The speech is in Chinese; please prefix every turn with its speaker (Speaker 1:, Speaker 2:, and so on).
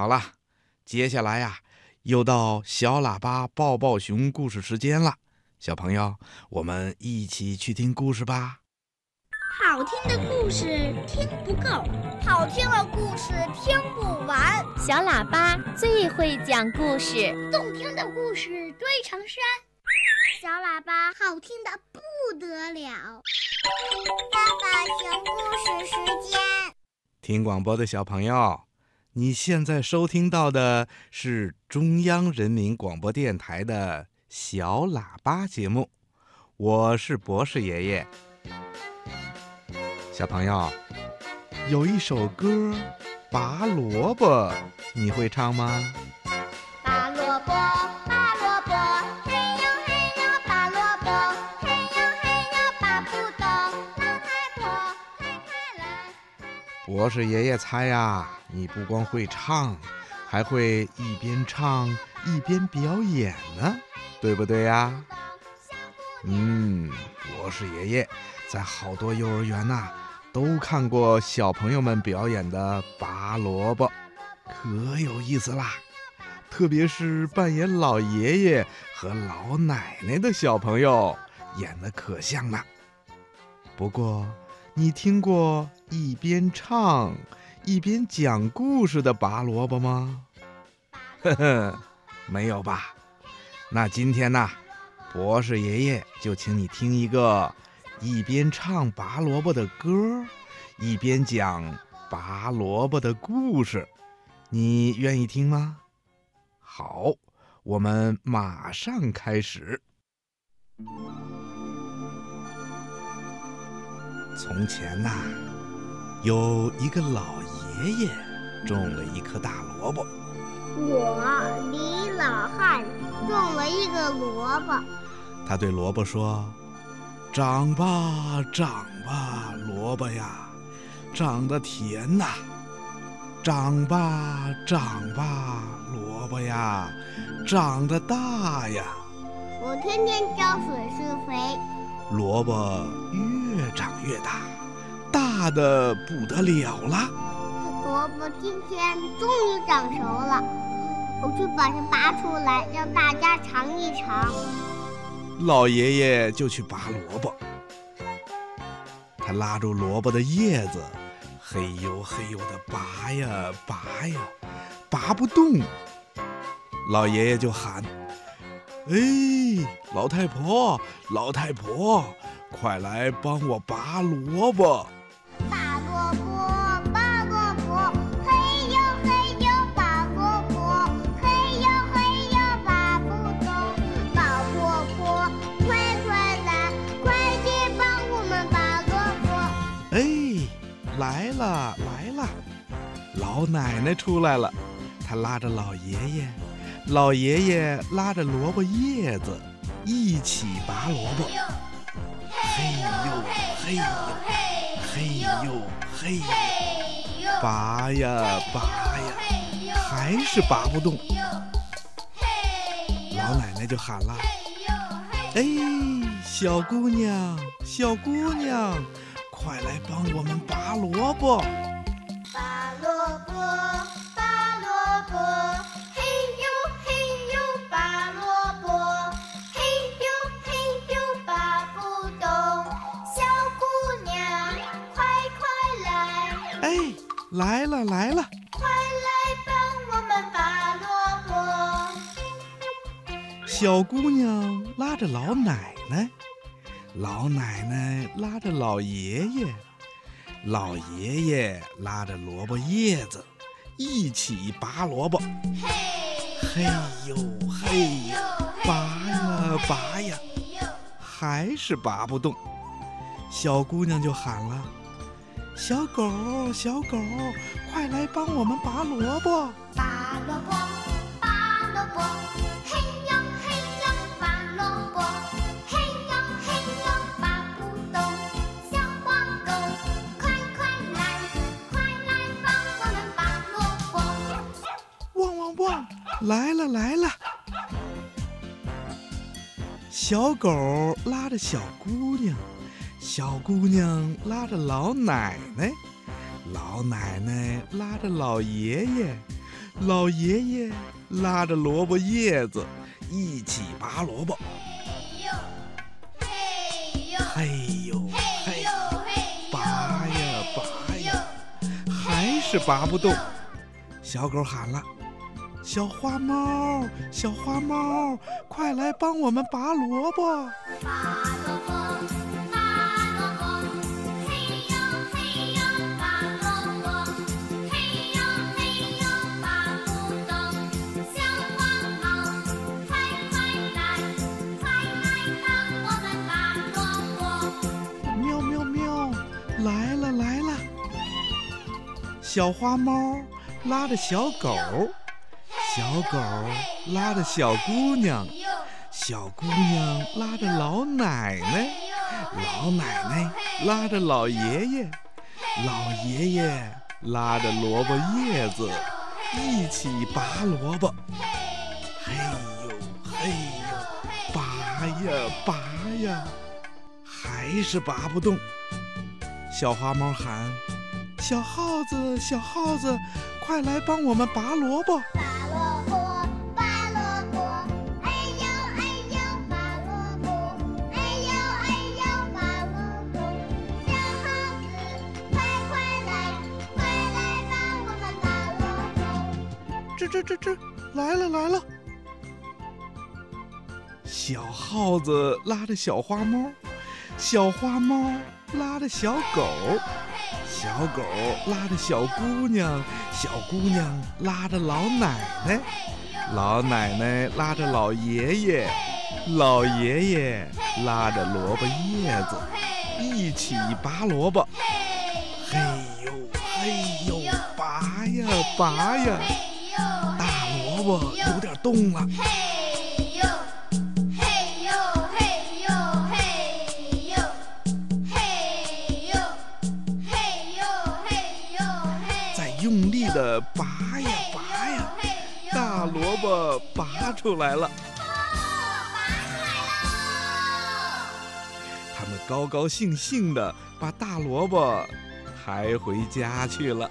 Speaker 1: 好了，接下来呀，又到小喇叭抱抱熊故事时间了。小朋友，我们一起去听故事吧。
Speaker 2: 好听的故事听不够，好听的故事听不完。
Speaker 3: 小喇叭最会讲故事，
Speaker 2: 动听的故事堆成山。小喇叭好听的不得了。爸爸讲故事时间，
Speaker 1: 听广播的小朋友，你现在收听到的是中央人民广播电台的小喇叭节目，我是博士爷爷。小朋友，有一首歌《拔萝卜》，你会唱吗？
Speaker 2: 拔萝卜，
Speaker 1: 博士爷爷猜呀，你不光会唱，还会一边唱一边表演呢，对不对呀？嗯，博士爷爷在好多幼儿园呐。都看过小朋友们表演的拔萝卜，可有意思啦！特别是扮演老爷爷和老奶奶的小朋友，演的可像了。不过，你听过一边唱一边讲故事的拔萝卜吗？呵呵，没有吧？那今天呢，博士爷爷就请你听一个。一边唱拔萝卜的歌，一边讲拔萝卜的故事，你愿意听吗？好，我们马上开始。从前呐，有一个老爷爷种了一颗大萝卜。
Speaker 2: 我李老汉种了一个萝卜。
Speaker 1: 他对萝卜说。长吧，长吧，萝卜呀，长得甜呐！长吧，长吧，萝卜呀，长得大呀！
Speaker 2: 我天天浇水施肥，
Speaker 1: 萝卜越长越大，大的不得了了。
Speaker 2: 萝卜今天终于长熟了，我去把它拔出来，让大家尝一尝。
Speaker 1: 老爷爷就去拔萝卜，他拉住萝卜的叶子，嘿呦嘿呦的拔呀拔呀，拔不动。老爷爷就喊：“哎，老太婆，老太婆，快来帮我拔萝卜
Speaker 2: 拔萝卜拔萝卜拔萝卜嘿哟嘿哟拔萝卜嘿哟嘿哟拔不动老婆婆快快！”
Speaker 1: 来了来了，老奶奶出来了，她拉着老爷爷，老爷爷拉着萝卜叶子，一起拔萝卜。嘿呦嘿呦嘿呦嘿呦，拔呀拔呀，还是拔不动。老奶奶就喊了：“哎，小姑娘，小姑娘。”快来帮我们拔萝卜！哎，来了来了！
Speaker 2: 快来帮我们拔萝卜！
Speaker 1: 小姑娘拉着老奶奶。老奶奶拉着老爷爷，老爷爷拉着萝卜叶子，一起拔萝卜。嘿，嘿呦嘿呦，拔呀拔呀，还是拔不动。小姑娘就喊了：“小狗，小狗，快来帮我们拔萝卜！
Speaker 2: 拔萝卜，拔萝卜，嘿呦嘿呦，拔萝卜，嘿呦嘿呦，拔不动。小黄狗，快快来，快来帮我们拔萝卜！
Speaker 1: 汪汪汪，来了来了！小狗拉着小姑娘。小姑娘拉着老奶奶，老奶奶拉着老爷爷，老爷爷拉着萝卜叶子一起拔萝卜。嘿呦嘿呦，拔呀拔呀，还是拔不动。小狗喊了：“小花猫，小花猫，快来帮我们拔萝卜
Speaker 2: 拔萝卜！”
Speaker 1: 来了来了，小花猫拉着小狗，小狗拉着小姑娘，小姑娘拉着老奶奶，老奶奶拉着老爷爷，老爷爷拉着萝卜叶子，一起拔萝卜。嘿呦嘿呦，拔呀拔呀，还是拔不动。小花猫喊：“小耗子，小耗子，快来帮我们拔萝卜！”
Speaker 2: 拔萝卜，拔萝卜，哎呦哎呦，拔萝卜，哎呦哎呦，拔萝卜。小耗子，快快来，快来帮我们拔萝卜！
Speaker 1: 吱吱吱吱，来了来了！小耗子拉着小花猫，小花猫。拉着小狗，小狗拉着小姑娘，小姑娘拉着老奶奶，老奶奶拉着老爷爷，老爷爷拉着萝卜叶子，一起拔萝卜。嘿呦嘿呦，拔呀拔呀，大萝卜有点动了。拔出来了。他们高高兴兴的把大萝卜抬回家去了。